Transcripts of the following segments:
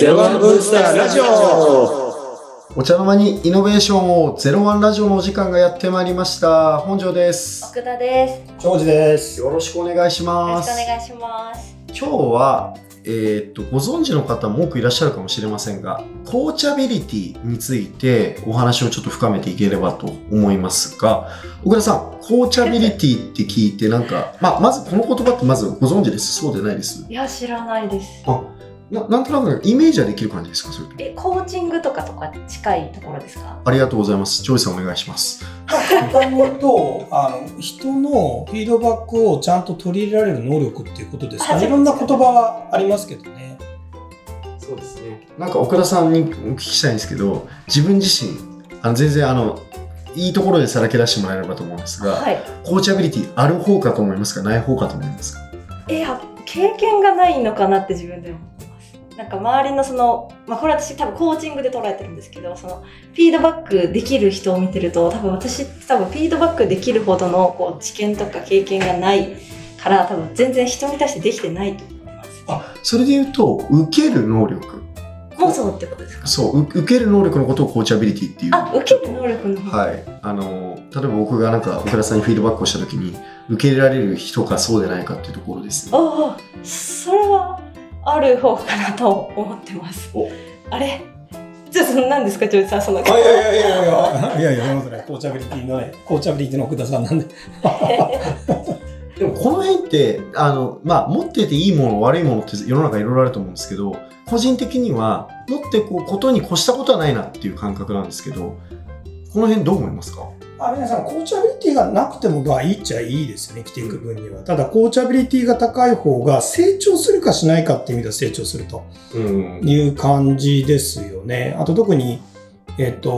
ゼロワンブースターラジオお茶の間にイノベーションをゼロワンラジオのお時間がやってまいりました。本庄です。奥田です。庄司です。よろしくお願いしよろます。しくお願いします。今日は、えーっと、ご存知の方も多くいらっしゃるかもしれませんが、コーチャビリティについてお話をちょっと深めていければと思いますが、小倉さん、コーチャビリティって聞いてなんか、まあ、まずこの言葉ってまずご存知です？そうでないです？いや、知らないです。ななんとなくイメージはできる感じですか？それえ、コーチングとかとか近いところですか？ありがとうございます。ジョイさんお願いします。簡単に言うと、あの、人のフィードバックをちゃんと取り入れられる能力っていうことですか？あね。いろんな言葉はありますけどね。そうですね。なんか奥田さんにお聞きしたいんですけど、自分自身、あの全然あの、いいところでさらけ出してもらえればと思うんですが、はい。 coachability ある方かと思いますか、ない方かと思いますか？いや、経験がないのかなって自分で思ってます。なんか周りのその、まあこれ私多分コーチングで捉えてるんですけど、そのフィードバックできる人を見てると、多分私多分フィードバックできるほどのこう知見とか経験がないから、多分全然人に対してできてないと思います。あ、それで言うと、受ける能力？もうそうってことですか？そう、う受ける能力のことをコーチャビリティっていう。あ、受ける能力の方。はい。あの、例えば僕がなんか奥田さんにフィードバックをしたときに、受け入れられる人かそうでないかっていうところですね。ああ、それはある方かなと思ってますお。あれ？ちょっと何ですか、ジョージさん、その。いやいやいやいやいや、いやいや、そんなことない。コーチャビリティのね、コーチャビリティの奥田さんなんで。でもこの辺って、あの、まあ、持ってていいもの、悪いものって世の中いろいろあると思うんですけど、個人的には、持ってこう、ことに越したことはないなっていう感覚なんですけど、この辺どう思いますか？あ皆さん、コーチャビリティがなくても、まあいいっちゃいいですよね、生きていく分には。ただ、コーチャビリティが高い方が成長するかしないかっていう意味では成長するとうん。いう感じですよね。あと特に、えっと、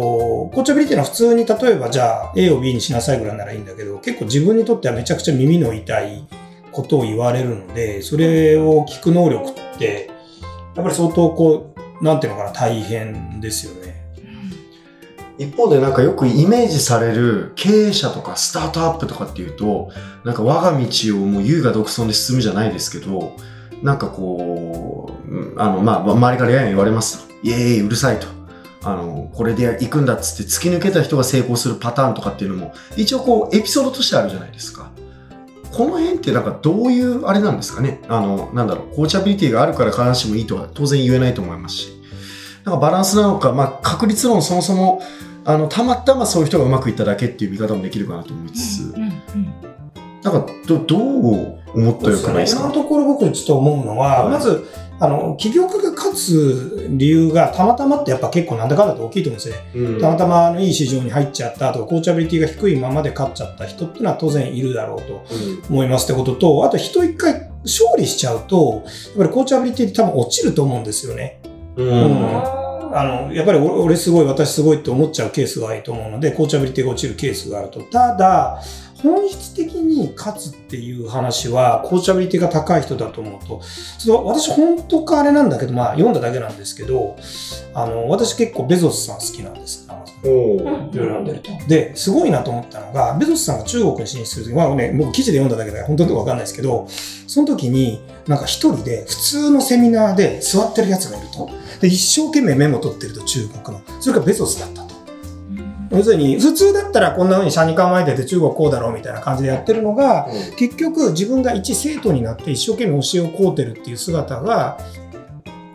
コーチャビリティは普通に例えばじゃあ A を B にしなさいぐらいならいいんだけど、結構自分にとってはめちゃくちゃ耳の痛いことを言われるので、それを聞く能力って、やっぱり相当こう、なんていうのかな、大変ですよね。一方でなんかよくイメージされる経営者とかスタートアップとかっていうと、なんか我が道をもう優雅独尊で進むじゃないですけど、なんかこう、あの、まあ、周りからやや言われますと。イエーイ、うるさいと。あの、これで行くんだっつって突き抜けた人が成功するパターンとかっていうのも、一応こう、エピソードとしてあるじゃないですか。この辺ってなんかどういうあれなんですかねあの、なんだろう、コーチャビリティがあるから必ずしもいいとは当然言えないと思いますし。なんかバランスなのか、まあ確率論そもそも、あの、たまたまそういう人がうまくいっただけっていう見方もできるかなと思いつつ、うんうんなんかど、どう思ったらよくないですか今のところ僕ちょっと思うのは、はい。まず、あの、起業家が勝つ理由がたまたまってやっぱ結構なんだかんだと大きいと思うんですよね。うん。たまたまあのいい市場に入っちゃったとか、コーチャビリティが低いままで勝っちゃった人っていうのは当然いるだろうと思いますってことと、あと人一回勝利しちゃうと、やっぱりコーチャビリティって多分落ちると思うんですよね。うんうんあの、やっぱり俺俺すごい、私すごいって思っちゃうケースが多いと思うので、コーチャビリティが落ちるケースがあると。ただ、本質的に勝つっていう話は、コーチャビリティが高い人だと思うと、ちょっと私本当かあれなんだけど、まあ読んだだけなんですけど、あの、私結構ベゾスさん好きなんです。いろいろ読んでると。で、すごいなと思ったのが、ベゾスさんが中国に進出するとき、まあね、僕記事で読んだだけで本当にわかんないですけど、その時に、なんか一人で普通のセミナーで座ってるやつがいると。で、一生懸命メモ取ってると、中国の。それがベゾスだったと。要するに、普通だったらこんな風に車に構えてて中国こうだろうみたいな感じでやってるのが、結局自分が一生徒になって一生懸命教えを請うてるっていう姿が、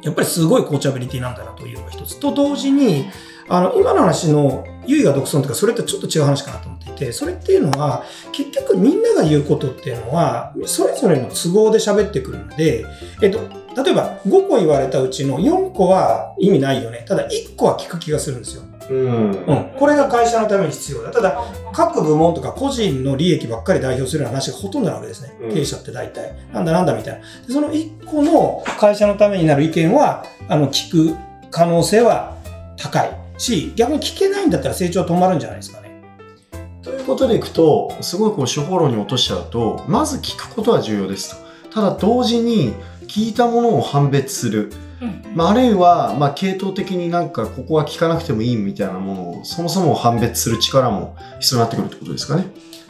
やっぱりすごいコーチャビリティなんだなというのが一つ。と同時に、あの、今の話の優位が独尊とか、それとちょっと違う話かなと思ってそれっていうのは、結局みんなが言うことっていうのは、それぞれの都合で喋ってくるので、えっと、例えば5個言われたうちの4個は意味ないよね。ただ1個は聞く気がするんですよ。うんうん。これが会社のために必要だ。ただ、各部門とか個人の利益ばっかり代表するような話がほとんどなわけですね。うん経営者って大体。なんだなんだみたいな。でその1個の会社のためになる意見は、あの、聞く可能性は高いし、逆に聞けないんだったら成長は止まるんじゃないですかね。ことでいくと、すごいこう手法論に落としちゃうと、まず聞くことは重要ですと。ただ同時に聞いたものを判別する。うんまあ、あるいは、まあ、系統的になんかここは聞かなくてもいいみたいなものをそもそも判別する力も必要になってくるってことですかね。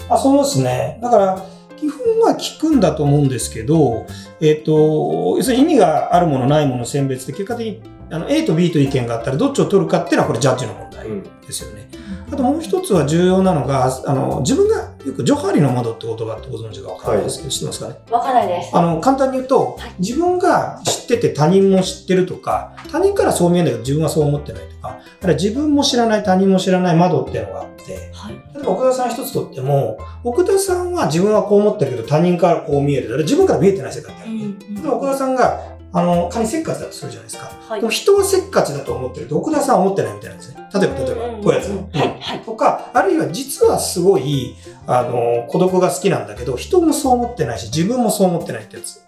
あそうですね。だから、基本は聞くんだと思うんですけど、えっ、と、要するに意味があるものないもの選別って結果的にあの A と B と意見があったらどっちを取るかっていうのはこれジャッジの問題ですよね。あともう一つは重要なのが、あの、自分がよくジョハリの窓って言葉ってご存知かわかんないですけど、知ってますかね？わかんないです。あの、簡単に言うと、自分が知ってて他人も知ってるとか、他人からそう見えるんだけど自分はそう思ってないとか、あるいは自分も知らない他人も知らない窓っていうのがあって、はい。例えば奥田さん一つとっても、奥田さんは自分はこう思ってるけど他人からこう見える。だから自分から見えてない世界ってある。んでも奥田さんが、あの、仮にせっかちだとするじゃないですか。はいでも人はせっかちだと思ってると、奥田さんは思ってないみたいなんですね。例えば、例えば、こうやつ。はい、はい。とか、あるいは実はすごい、あの、孤独が好きなんだけど、人もそう思ってないし、自分もそう思ってないってやつ。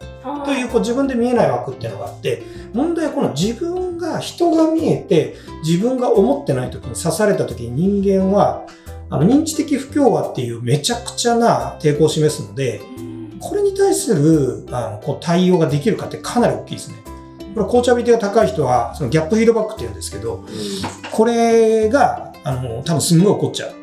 という、こう自分で見えない枠っていうのがあって、問題はこの自分が、人が見えて、自分が思ってない時に刺された時に人間は、あの、認知的不協和っていうめちゃくちゃな抵抗を示すので、これに対するあのこう対応ができるかってかなり大きいですね。これ、コーチャビリティが高い人は、そのギャップフィードバックって言うんですけど、これが、あの、多分すんごい起こっちゃう。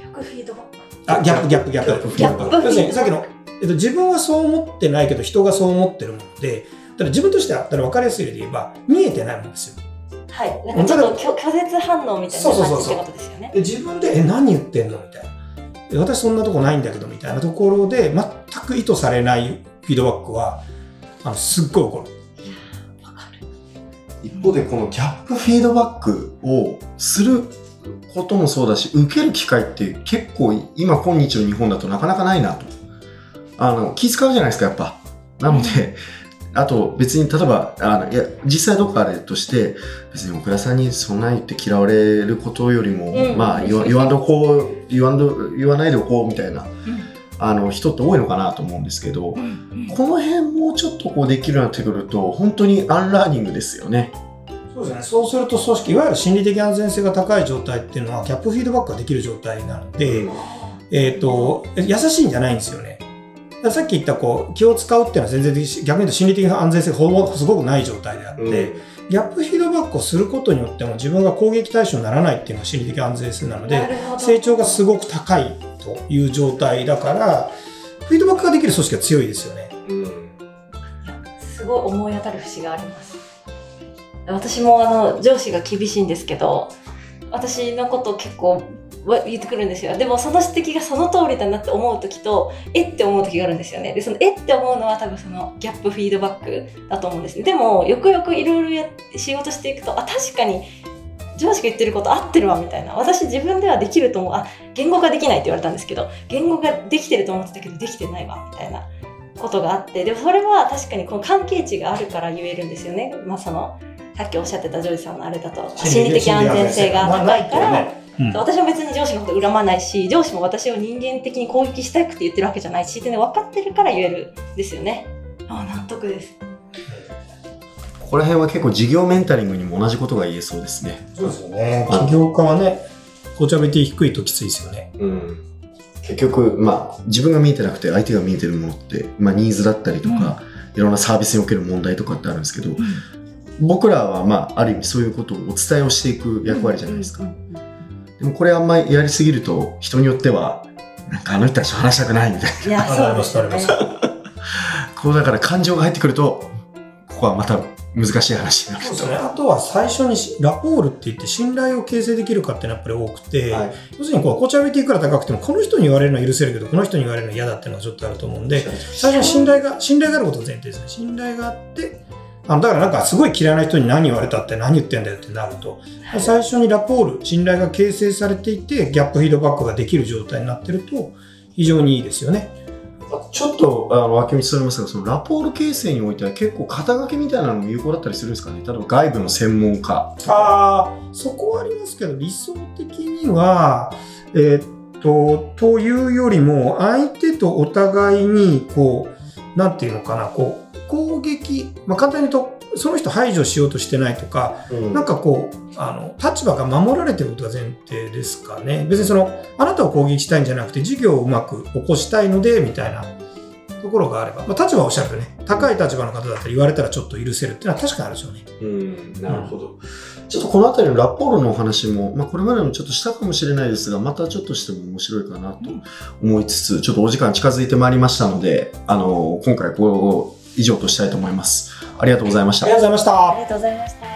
逆フィードバック。あ、ギャップ、ギャップ、ギャップ。ギャップ要するに、さっきの、えっと、自分はそう思ってないけど、人がそう思ってるもので、だから自分としては、だ分かりやすい例で言えば、見えてないものですよ。はい。なんかちょっと拒拒絶反応みたいな感じってことですよね。で、自分で、え、何言ってんのみたいな。え私そんなとこないんだけど、みたいなところで、全く意図されないフィードバックは、あの、すっごい起こる。一方でこのギャップフィードバックをすることもそうだし受ける機会って結構今今日の日本だとなかなかないなと。あの気使うじゃないですかやっぱ。なのであと別に例えばあのいや実際どっかあれとして別に奥田さんにそんなん言って嫌われることよりも、うんまあ言わ言わんとこう言わんと言わないでおこうみたいなあの人って多いのかなと思うんですけど、うんうんこの辺もうちょっとこうできるようになってくると本当にアンラーニングですよね。そうですね。そうすると組織、いわゆる心理的安全性が高い状態っていうのは、ギャップフィードバックができる状態なので、えっ、と、優しいんじゃないんですよね。さっき言ったこう気を使うっていうのは全然逆に言うと心理的な安全性がほぼすごくない状態であって、うんギャップフィードバックをすることによっても自分が攻撃対象にならないっていうのが心理的安全性なのなで成長がすごく高いという状態だからフィードバックができる組織は強いですよね。すごい思い当たる節があります。私もあの上司が厳しいんですけど、私のこと結構わ言ってくるんですよ。でもその指摘がその通りだなって思う時と、えって思う時があるんですよね。で、そのえって思うのは多分そのギャップフィードバックだと思うんですね。でも、よくよくいろいろや仕事していくと、あ、確かに上司が言ってること合ってるわみたいな。私自分ではできると思う。あ、言語化できないって言われたんですけど、言語ができてると思ってたけどできてないわみたいな。ことがあってでもそれは確かにこの関係値があるから言えるんですよね。まあそのさっきおっしゃってたジョージさんのあれだと心理的安全性が高いから、うん私も別に上司のこと恨まないし上司も私を人間的に攻撃したくて言ってるわけじゃないしってね分かってるから言えるんですよね。あ納得です。ここら辺は結構事業メンタリングにも同じことが言えそうですね。そうですよね。起業家はね、コーチャビリティ低いときついですよね。うん、結局、まあ、自分が見えてなくて相手が見えてるものって、まあ、ニーズだったりとか、いろんなサービスにおける問題とかってあるんですけど、僕らは、まあ、ある意味そういうことをお伝えをしていく役割じゃないですか。うんうんうんでもこれあんまりやりすぎると、人によっては、なんかあの人たちと話したくないみたいな。いやそうですよねありますこうだから感情が入ってくると、ここはまた難しい話になると。そうですね。あとは最初にしラポールって言って信頼を形成できるかっていうのはやっぱり多くて、はい要するにこうコーチャビリティいくら高くてもこの人に言われるのは許せるけどこの人に言われるのは嫌だっていうのはちょっとあると思うんで最初に信頼が信頼があることが前提ですね信頼があってあのだからなんかすごい嫌いな人に何言われたって何言ってんだよってなると最初にラポール信頼が形成されていてギャップフィードバックができる状態になってると非常にいいですよね。ちょっとあの脇道それますが、そのラポール形成においては結構肩書きみたいなのも有効だったりするんですかね？例えば外部の専門家。あーそこはありますけど理想的には、えーっとというよりも相手とお互いにこうなんていうのかなこう攻撃、まあ、簡単に言うとその人排除しようとしてないとかなんかこうあの立場が守られてることが前提ですかね。別にそのあなたを攻撃したいんじゃなくて事業をうまく起こしたいのでみたいなところがあれば、まあ、立場はおっしゃるとね。高い立場の方だったら言われたらちょっと許せるっていうのは確かにあるでしょうね。うん、なるほど。ちょっとこの辺りのラポールのお話も、まあ、これまでもちょっとしたかもしれないですが、またちょっとしても面白いかなと思いつつ、ちょっとお時間近づいてまいりましたので、あの、今回これを以上としたいと思います。ありがとうございましたありがとうございましたありがとうございました。